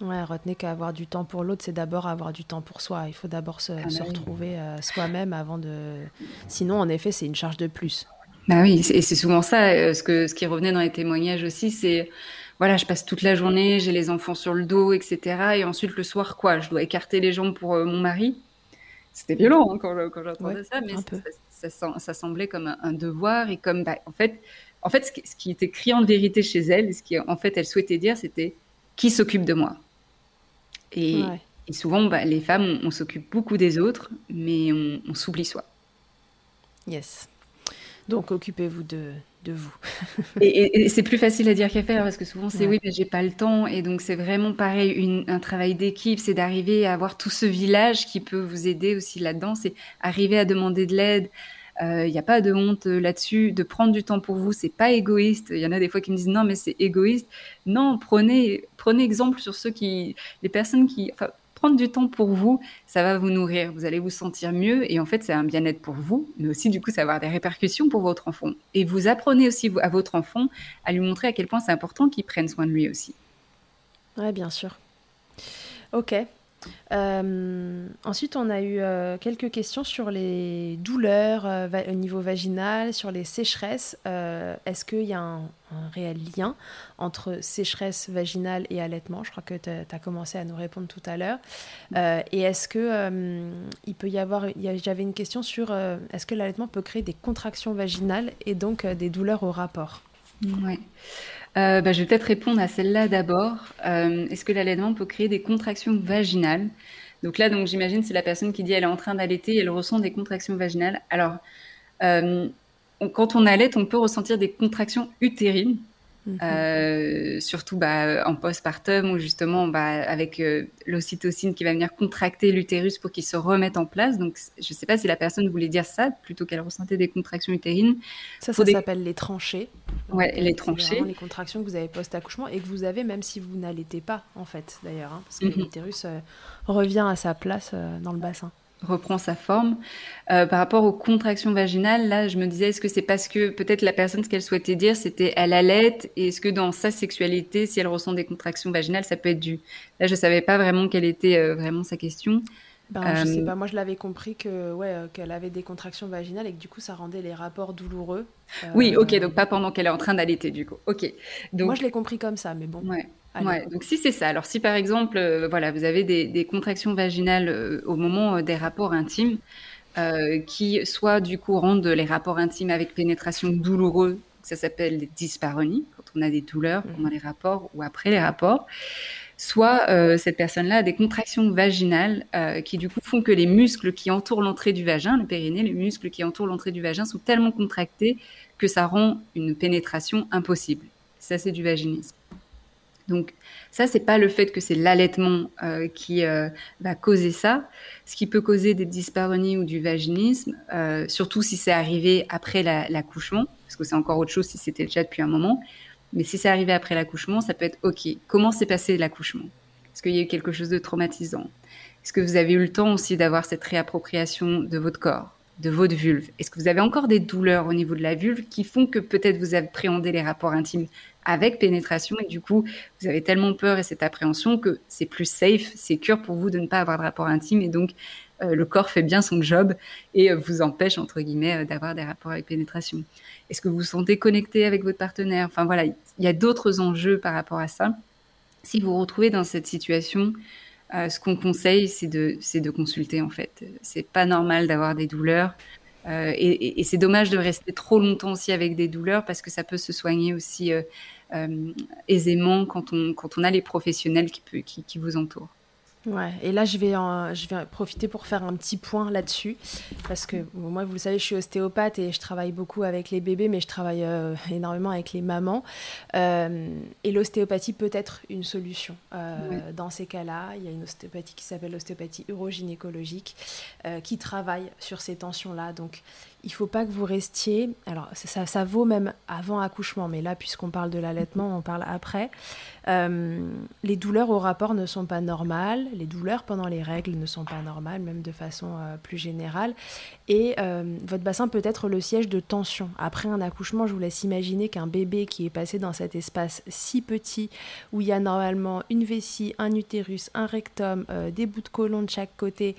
Ouais, retenez qu'avoir du temps pour l'autre, c'est d'abord avoir du temps pour soi. Il faut d'abord se, ah bah retrouver euh, soi-même avant de. Sinon, en effet, c'est une charge de plus. Bah oui, et c'est souvent ça. Euh, ce, que, ce qui revenait dans les témoignages aussi, c'est voilà, je passe toute la journée, j'ai les enfants sur le dos, etc. Et ensuite, le soir, quoi Je dois écarter les jambes pour euh, mon mari. C'était violent hein, quand, quand j'entendais ça, mais ça, ça, semblait comme un, devoir et comme, bah, en fait, en fait ce, qui, ce qui était criant de vérité chez elle, ce qui en fait elle souhaitait dire, c'était qui s'occupe de moi? Et, souvent, bah, les femmes, on, s'occupe beaucoup des autres, mais on, s'oublie soi. Yes. Donc, occupez-vous de, de vous. et, c'est plus facile à dire qu'à faire parce que souvent c'est oui, mais j'ai pas le temps. Et donc c'est vraiment pareil, un travail d'équipe, c'est d'arriver à avoir tout ce village qui peut vous aider aussi là-dedans. C'est arriver à demander de l'aide, il euh, n'y a pas de honte euh, là-dessus. De prendre du temps pour vous, c'est pas égoïste. Il y en a des fois qui me disent non, mais c'est égoïste. Non, prenez, prenez exemple sur ceux qui, les personnes qui, prendre du temps pour vous, ça va vous nourrir. Vous allez vous sentir mieux et en fait, c'est un bien-être pour vous, mais aussi du coup, ça va avoir des répercussions pour votre enfant. Et vous apprenez aussi à votre enfant à lui montrer à quel point c'est important qu'il prenne soin de lui aussi. Ouais, bien sûr. Ok. Euh, ensuite, on a eu euh, quelques questions sur les douleurs euh, au niveau vaginal, sur les sécheresses. Est-ce qu'il y a un, réel lien entre sécheresse vaginale et allaitement? Je crois que tu as commencé à nous répondre tout à l'heure. et est-ce que il peut y avoir. J'avais une question sur est-ce que l'allaitement peut créer des contractions vaginales et donc des douleurs au rapport? Oui. Euh, bah, je vais peut-être répondre à celle-là d'abord. Euh, est-ce que l'allaitement peut créer des contractions vaginales? Donc là, donc j'imagine c'est la personne qui dit elle est en train d'allaiter et elle ressent des contractions vaginales. Alors, euh, quand on allait, on peut ressentir des contractions utérines. Mhm. Euh, surtout bah, en postpartum où justement bah, avec euh, l'ocytocine qui va venir contracter l'utérus pour qu'il se remette en place. Donc je ne sais pas si la personne voulait dire ça plutôt qu'elle ressentait des contractions utérines. Ça, ça s'appelle les tranchées. Ouais, les tranchées. Les contractions que vous avez post-accouchement et que vous avez même si vous n'allaitez pas en fait d'ailleurs, hein, parce que mhm. l'utérus euh, revient à sa place dans le bassin reprend sa forme. Euh, par rapport aux contractions vaginales, là, je me disais, est-ce que c'est parce que peut-être la personne, ce qu'elle souhaitait dire, c'était elle allait, et est-ce que dans sa sexualité, si elle ressent des contractions vaginales, ça peut être dû? Là, je savais pas vraiment quelle était euh, vraiment sa question. Ben, Je sais euh, pas, moi je l'avais compris que ouais, qu'elle avait des contractions vaginales et que du coup ça rendait les rapports douloureux. Oui, ok, donc pas pendant qu'elle est en train d'allaiter du coup. Ok. Donc... Moi je l'ai compris comme ça, mais bon. Ouais. Ouais, donc si c'est ça, alors si par exemple, euh, voilà, vous avez des, contractions vaginales euh, au moment euh, des rapports intimes, qui soit du coup rendent les rapports intimes avec pénétration douloureux, ça s'appelle des dyspareunies, quand on a des douleurs pendant mmh. les rapports ou après les rapports, soit cette personne-là a des contractions vaginales qui du coup font que les muscles qui entourent l'entrée du vagin, le périnée, les muscles qui entourent l'entrée du vagin sont tellement contractés que ça rend une pénétration impossible. Ça, c'est du vaginisme. Donc ça, c'est pas le fait que c'est l'allaitement euh, qui euh, va causer ça. Ce qui peut causer des dyspareunies ou du vaginisme, euh, surtout si c'est arrivé après l'accouchement, parce que c'est encore autre chose si c'était déjà depuis un moment. Mais si c'est arrivé après l'accouchement, ça peut être OK. Comment s'est passé l'accouchement? Est-ce qu'il y a eu quelque chose de traumatisant? Est-ce que vous avez eu le temps aussi d'avoir cette réappropriation de votre corps de votre vulve? Est-ce que vous avez encore des douleurs au niveau de la vulve qui font que peut-être vous appréhendez les rapports intimes avec pénétration et du coup vous avez tellement peur et cette appréhension que c'est plus safe, c'est sûr pour vous de ne pas avoir de rapport intime et donc le corps fait bien son job et euh, vous empêche entre guillemets euh, d'avoir des rapports avec pénétration. Est-ce que vous vous sentez connecté avec votre partenaire? Enfin voilà, il y a d'autres enjeux par rapport à ça. Si vous vous retrouvez dans cette situation, ce qu'on conseille, c'est de, de consulter en fait. C'est pas normal d'avoir des douleurs. Euh, et, c'est dommage de rester trop longtemps aussi avec des douleurs parce que ça peut se soigner aussi euh, euh, aisément quand on, quand on a les professionnels qui, qui vous entourent. Ouais, et là je vais, je vais profiter pour faire un petit point là-dessus, parce que moi, vous le savez, je suis ostéopathe et je travaille beaucoup avec les bébés, mais je travaille euh, énormément avec les mamans. Euh, et l'ostéopathie peut être une solution. Euh, dans ces cas-là, il y a une ostéopathie qui s'appelle l'ostéopathie urogynécologique, qui travaille sur ces tensions-là. Donc, il faut pas que vous restiez. Alors, ça, ça vaut même avant accouchement, mais là, puisqu'on parle de l'allaitement, on parle après. Euh, les douleurs au rapport ne sont pas normales, les douleurs pendant les règles ne sont pas normales, même de façon euh, plus générale. Et euh, votre bassin peut être le siège de tension. Après un accouchement, je vous laisse imaginer qu'un bébé qui est passé dans cet espace si petit, où il y a normalement une vessie, un utérus, un rectum, des bouts de côlon de chaque côté,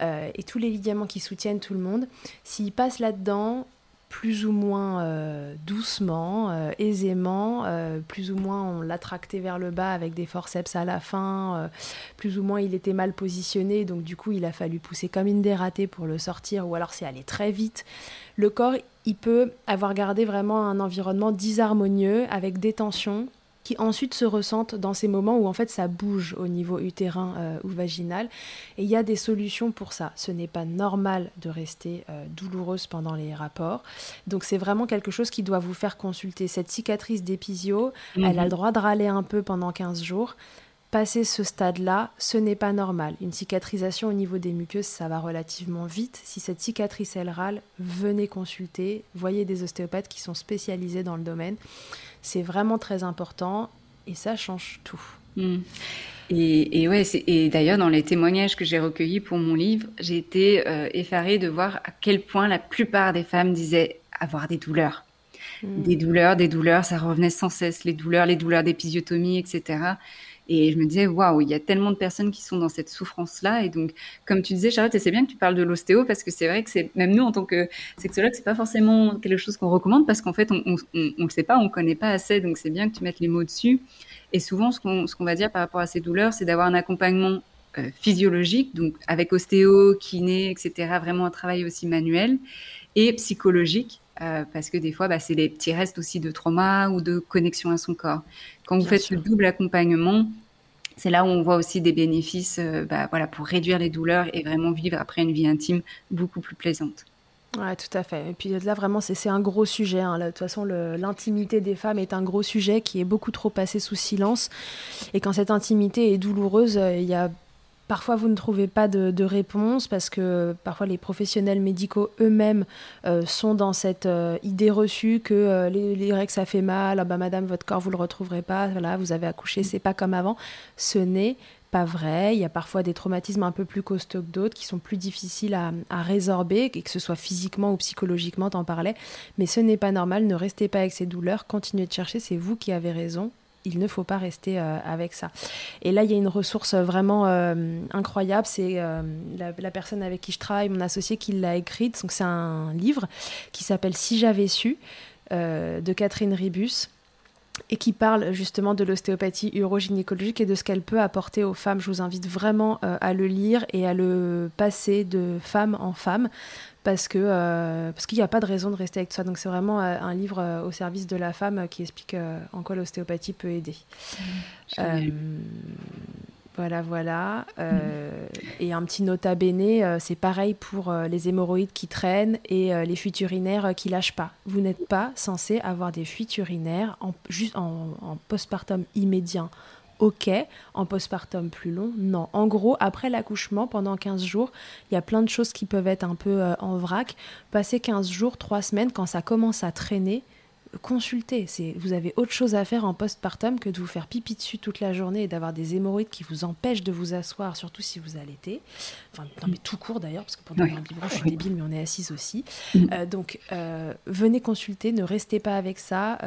et tous les ligaments qui soutiennent tout le monde, s'il passe là-dedans, plus ou moins euh, doucement, euh, aisément, euh, plus ou moins on l'a tracté vers le bas avec des forceps à la fin, plus ou moins il était mal positionné, donc du coup il a fallu pousser comme une dératée pour le sortir, ou alors c'est allé très vite. Le corps, il peut avoir gardé vraiment un environnement disharmonieux avec des tensions, qui ensuite se ressentent dans ces moments où en fait ça bouge au niveau utérin euh, ou vaginal. Et il y a des solutions pour ça. Ce n'est pas normal de rester euh, douloureuse pendant les rapports. Donc c'est vraiment quelque chose qui doit vous faire consulter. Cette cicatrice d'épisio, elle a le mhm. droit de râler un peu pendant 15 jours. Passer ce stade-là, ce n'est pas normal. Une cicatrisation au niveau des muqueuses, ça va relativement vite. Si cette cicatrice, râle, venez consulter. Voyez des ostéopathes qui sont spécialisés dans le domaine. C'est vraiment très important et ça change tout. Hmm. Et, ouais, et d'ailleurs, dans les témoignages que j'ai recueillis pour mon livre, j'ai été euh, effarée de voir à quel point la plupart des femmes disaient avoir des douleurs. Hmm. Des douleurs, des douleurs, ça revenait sans cesse, les douleurs, les douleurs d'épisiotomie, etc. Et je me disais, waouh, il y a tellement de personnes qui sont dans cette souffrance-là. Et donc, comme tu disais, Charlotte, c'est bien que tu parles de l'ostéo parce que c'est vrai que c'est, même nous, en tant que sexologue, c'est pas forcément quelque chose qu'on recommande parce qu'en fait, on, on, le sait pas, on connaît pas assez. Donc, c'est bien que tu mettes les mots dessus. Et souvent, ce qu'on, qu'on va dire par rapport à ces douleurs, c'est d'avoir un accompagnement euh, physiologique, donc avec ostéo, kiné, etc., vraiment un travail aussi manuel, et psychologique, euh, parce que des fois, bah, c'est des petits restes aussi de trauma ou de connexion à son corps. Quand vous faites le double accompagnement, c'est là où on voit aussi des bénéfices euh, bah, voilà, pour réduire les douleurs et vraiment vivre après une vie intime beaucoup plus plaisante. Ouais, tout à fait. Et puis là, vraiment, c'est un gros sujet. Hein. de toute façon, l'intimité des femmes est un gros sujet qui est beaucoup trop passé sous silence. Et quand cette intimité est douloureuse, euh, il y a Parfois, vous ne trouvez pas de, réponse parce que parfois les professionnels médicaux eux-mêmes euh, sont dans cette euh, idée reçue que euh, les, règles ça fait mal, ah bah, madame votre corps vous le retrouverez pas, voilà vous avez accouché c'est pas comme avant. Ce n'est pas vrai. Il y a parfois des traumatismes un peu plus costauds que d'autres qui sont plus difficiles à, à résorber, que ce soit physiquement ou psychologiquement, t'en parlais. Mais ce n'est pas normal. Ne restez pas avec ces douleurs. Continuez de chercher. C'est vous qui avez raison il ne faut pas rester euh, avec ça. Et là, il y a une ressource vraiment euh, incroyable. C'est euh, la, personne avec qui je travaille, mon associé, qui l'a écrite. C'est un livre qui s'appelle Si j'avais su de Catherine Ribus et qui parle justement de l'ostéopathie urogynécologique et de ce qu'elle peut apporter aux femmes. Je vous invite vraiment à le lire et à le passer de femme en femme parce que euh, parce qu'il n'y a pas de raison de rester avec ça. Donc c'est vraiment euh, un livre euh, au service de la femme qui explique en quoi l'ostéopathie peut aider. Mmh, voilà, voilà. Mmh. Et un petit nota bene, c'est pareil pour les hémorroïdes qui traînent et les fuites urinaires qui lâchent pas. Vous n'êtes pas censé avoir des fuites urinaires en, juste en, en postpartum immédiat ok. En postpartum plus long, non. En gros, après l'accouchement, pendant 15 jours, il y a plein de choses qui peuvent être un peu euh, en vrac. Passer 15 jours, 3 semaines, quand ça commence à traîner, consultez. Vous avez autre chose à faire en postpartum que de vous faire pipi dessus toute la journée et d'avoir des hémorroïdes qui vous empêchent de vous asseoir, surtout si vous allaitez. Enfin, non, mais tout court d'ailleurs, parce que pendant un biberon, je suis débile, mais on est assise aussi. Mm. Euh, donc, euh, venez consulter, ne restez pas avec ça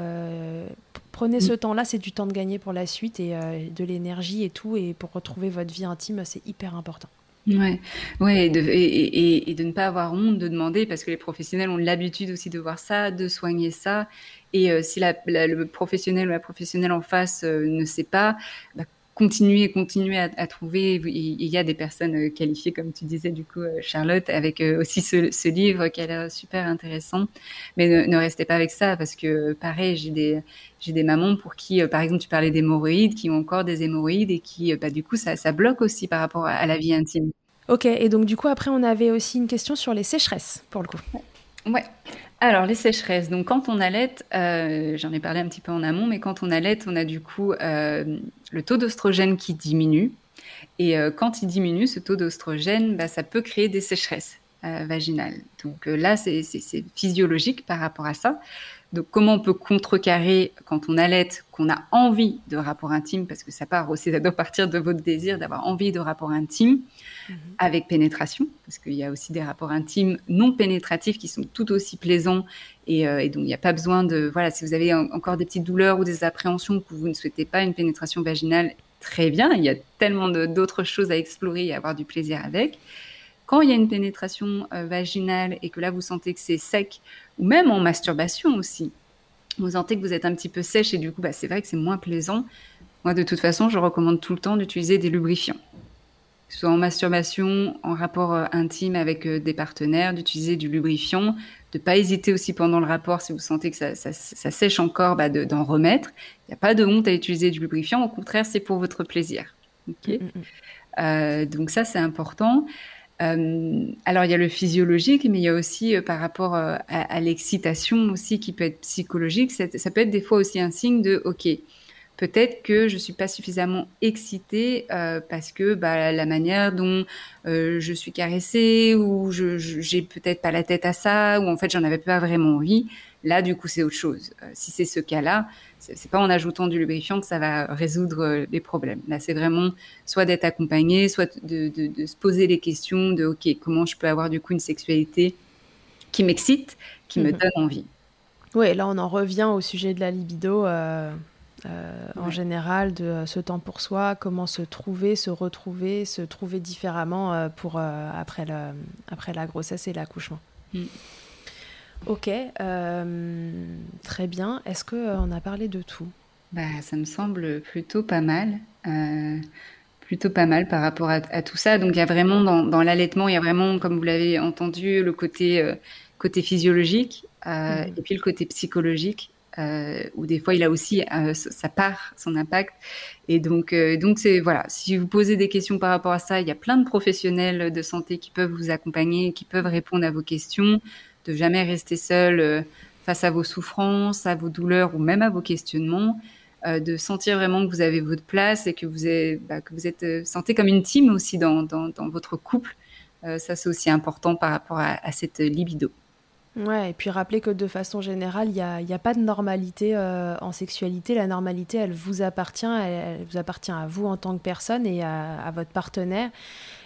prenez ce mm. temps-là, c'est du temps de gagner pour la suite et euh, de l'énergie et tout. Et pour retrouver votre vie intime, c'est hyper important. Ouais, ouais, et de, et, de, ne pas avoir honte de demander parce que les professionnels ont l'habitude aussi de voir ça, de soigner ça. Et euh, si la, le professionnel ou la professionnelle en face euh, ne sait pas, bah, continuer, continuer à, trouver. Il y a des personnes euh, qualifiées, comme tu disais du coup, Charlotte, avec aussi ce, livre qui a l'air super intéressant. Mais ne, restez pas avec ça parce que pareil, j'ai des j'ai des mamans pour qui, par exemple, tu parlais d'hémorroïdes, qui ont encore des hémorroïdes et qui, bah, du coup, ça, ça bloque aussi par rapport à, la vie intime. Ok, et donc du coup, après, on avait aussi une question sur les sécheresses, pour le coup. Ouais. Alors, les sécheresses. Donc, quand on allait, euh, j'en ai parlé un petit peu en amont, mais quand on allait, on a du coup euh, le taux d'ostrogène qui diminue. Et euh, quand il diminue, ce taux d'ostrogène, bah, ça peut créer des sécheresses vaginales. Donc là, c'est physiologique par rapport à ça. Donc, comment on peut contrecarrer quand on allait, qu'on a envie de rapport intime, parce que ça part aussi, ça doit partir de votre désir d'avoir envie de rapport intime. Mhm. avec pénétration, parce qu'il y a aussi des rapports intimes non pénétratifs qui sont tout aussi plaisants et, euh, donc il n'y a pas besoin de voilà si vous avez encore des petites douleurs ou des appréhensions que vous ne souhaitez pas une pénétration vaginale, très bien, il y a tellement d'autres choses à explorer et à avoir du plaisir avec. Quand il y a une pénétration euh, vaginale et que là vous sentez que c'est sec, ou même en masturbation aussi, vous sentez que vous êtes un petit peu sèche et du coup bah, c'est vrai que c'est moins plaisant. Moi de toute façon je recommande tout le temps d'utiliser des lubrifiants que ce soit en masturbation, en rapport euh, intime avec euh, des partenaires, d'utiliser du lubrifiant, de pas hésiter aussi pendant le rapport si vous sentez que ça, sèche encore, bah d'en remettre. Il n'y a pas de honte à utiliser du lubrifiant, au contraire, c'est pour votre plaisir. Mm, mm, mm. Euh, donc ça, c'est important. Alors il y a le physiologique, mais il y a aussi par rapport à, l'excitation aussi qui peut être psychologique. Ça, ça, peut être des fois aussi un signe de OK peut-être que je suis pas suffisamment excitée euh, parce que bah, la manière dont euh, je suis caressée ou je j'ai peut-être pas la tête à ça ou en fait j'en avais pas vraiment envie. Là, du coup, c'est autre chose. Euh, si c'est ce cas-là, c'est pas en ajoutant du lubrifiant que ça va résoudre les problèmes. Là, c'est vraiment soit d'être accompagné, soit de, de, de, se poser les questions de OK, comment je peux avoir du coup une sexualité qui m'excite, qui me mhm. donne envie. Oui, là, on en revient au sujet de la libido. Euh, en général, de euh, ce temps pour soi, comment se trouver, se retrouver, se trouver différemment euh, pour, après, le, après la grossesse et l'accouchement. Mm. Ok, très bien. Est-ce qu'on a parlé de tout? Bah, Ça me semble plutôt pas mal. plutôt pas mal par rapport à, tout ça. Donc il y a vraiment dans, dans l'allaitement, il y a vraiment, comme vous l'avez entendu, le côté, côté physiologique mm-hmm. et puis le côté psychologique euh, où des fois il a aussi euh, sa part, son impact. Et donc, euh, donc c'est voilà. Si vous posez des questions par rapport à ça, il y a plein de professionnels de santé qui peuvent vous accompagner, qui peuvent répondre à vos questions. De jamais rester seul euh, face à vos souffrances, à vos douleurs ou même à vos questionnements. de sentir vraiment que vous avez votre place et que vous bah, vous êtes sentez comme une team aussi dans, votre couple. ça, c'est aussi important par rapport à, à cette libido. Ouais, et puis rappeler que de façon générale, il n'y a, y a, pas de normalité euh, en sexualité. La normalité, elle vous appartient, elle, vous appartient à vous en tant que personne et à, votre partenaire.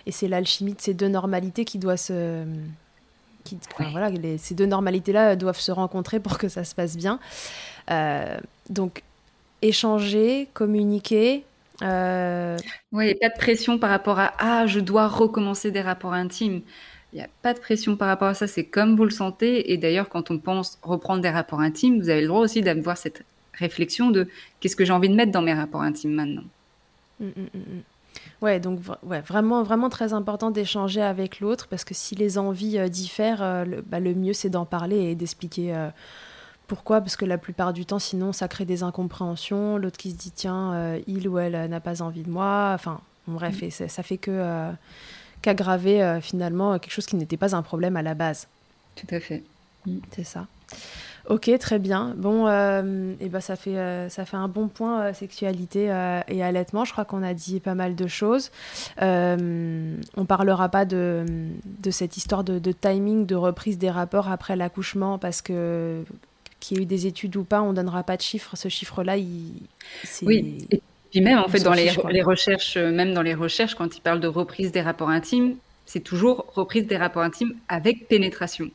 Et c'est l'alchimie de ces deux normalités qui doit se. Qui, voilà, ces deux normalités-là doivent se rencontrer pour que ça se passe bien. Euh, donc, échanger, communiquer, euh... Oui, pas de pression par rapport à ah, je dois recommencer des rapports intimes. Il n'y a pas de pression par rapport à ça, c'est comme vous le sentez. Et d'ailleurs, quand on pense reprendre des rapports intimes, vous avez le droit aussi d'avoir cette réflexion de qu'est-ce que j'ai envie de mettre dans mes rapports intimes maintenant? Mmh, mmh, mmh, ouais, donc ouais, vraiment, vraiment très important d'échanger avec l'autre parce que si les envies euh, diffèrent, euh, le, bah, le, mieux c'est d'en parler et d'expliquer euh, pourquoi. Parce que la plupart du temps, sinon, ça crée des incompréhensions. L'autre qui se dit tiens, il ou elle n'a pas envie de moi. Enfin, bref, et ça, ça, fait que qu'aggraver finalement quelque chose qui n'était pas un problème à la base. Tout à fait. Mm. C'est ça. Ok, très bien. Bon, euh, et ben ça fait euh, ça fait un bon point sexualité et allaitement. Je crois qu'on a dit pas mal de choses. on parlera pas de, de cette histoire de, timing de reprise des rapports après l'accouchement parce que qu'il y ait eu des études ou pas, on donnera pas de chiffres. Ce chiffre-là, il. Oui. Puis même en fait dans les, recherches, euh, même dans les recherches, quand ils parlent de reprise des rapports intimes, c'est toujours reprise des rapports intimes avec pénétration.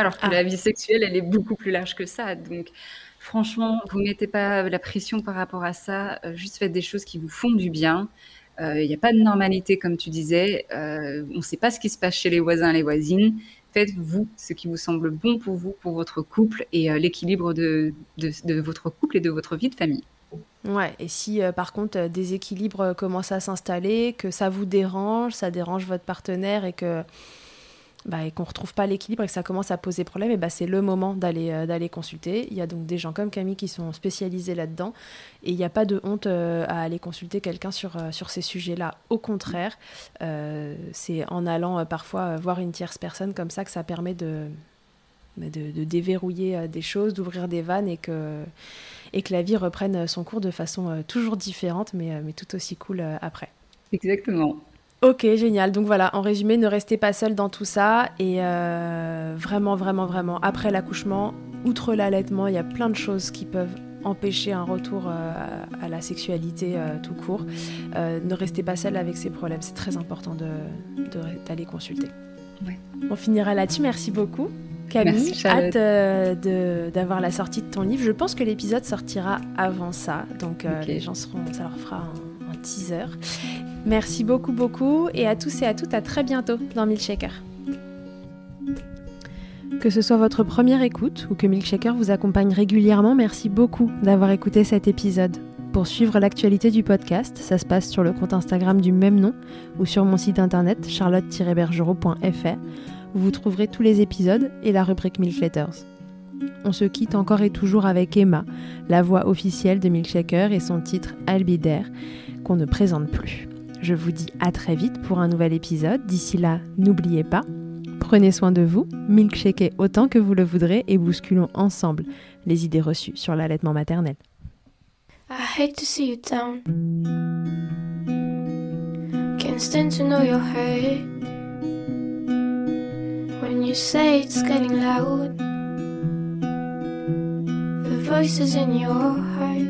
Alors que ah. la vie sexuelle, elle est beaucoup plus large que ça. Donc franchement, vous mettez pas la pression par rapport à ça. Euh, juste faites des choses qui vous font du bien. Il euh, n'y a pas de normalité, comme tu disais. on ne sait pas ce qui se passe chez les voisins, les voisines. Faites-vous ce qui vous semble bon pour vous, pour votre couple et l'équilibre de, de, de votre couple et de votre vie de famille. Ouais, et si euh, par contre des équilibres commencent à s'installer, que ça vous dérange, ça dérange votre partenaire et que bah, et qu'on retrouve pas l'équilibre et que ça commence à poser problème, bah, c'est le moment d'aller euh, d'aller consulter. Il y a donc des gens comme Camille qui sont spécialisés là-dedans et il n'y a pas de honte euh, à aller consulter quelqu'un sur, euh, sur ces sujets-là. Au contraire, c'est en allant parfois voir une tierce personne comme ça que ça permet de, de, de déverrouiller des choses, d'ouvrir des vannes et que, et que la vie reprenne son cours de façon toujours différente mais, mais tout aussi cool après. Exactement. Ok, génial. Donc voilà, en résumé, ne restez pas seul dans tout ça. Et euh, vraiment, vraiment, vraiment, après l'accouchement, outre l'allaitement, il y a plein de choses qui peuvent empêcher un retour euh, à la sexualité euh, tout court. ne restez pas seul avec ces problèmes. C'est très important d'aller de, consulter. On finira là-dessus. Merci beaucoup. Camille, hâte d'avoir la sortie de ton livre. Je pense que l'épisode sortira avant ça, donc les gens seront, ça leur fera un teaser. Merci beaucoup, beaucoup, et à tous et à toutes, à très bientôt dans Milkshaker. Que ce soit votre première écoute ou que Milkshaker vous accompagne régulièrement, merci beaucoup d'avoir écouté cet épisode. Pour suivre l'actualité du podcast, ça se passe sur le compte Instagram du même nom ou sur mon site internet charlotte-bergerot.fr où vous trouverez tous les épisodes et la rubrique Milk Letters. On se quitte encore et toujours avec Emma, la voix officielle de Milkshaker et son titre Albidaire, ne présente plus. Je vous dis à très vite pour un nouvel épisode. D'ici là, n'oubliez pas, prenez soin de vous, milkshakez autant que vous le voudrez et bousculons ensemble les idées reçues sur l'allaitement maternel. I hate to see you down. Can't stand to know your hurt. When you say it's getting loud, the voices in your heart.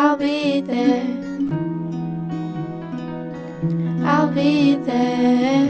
I'll be there, I'll be there,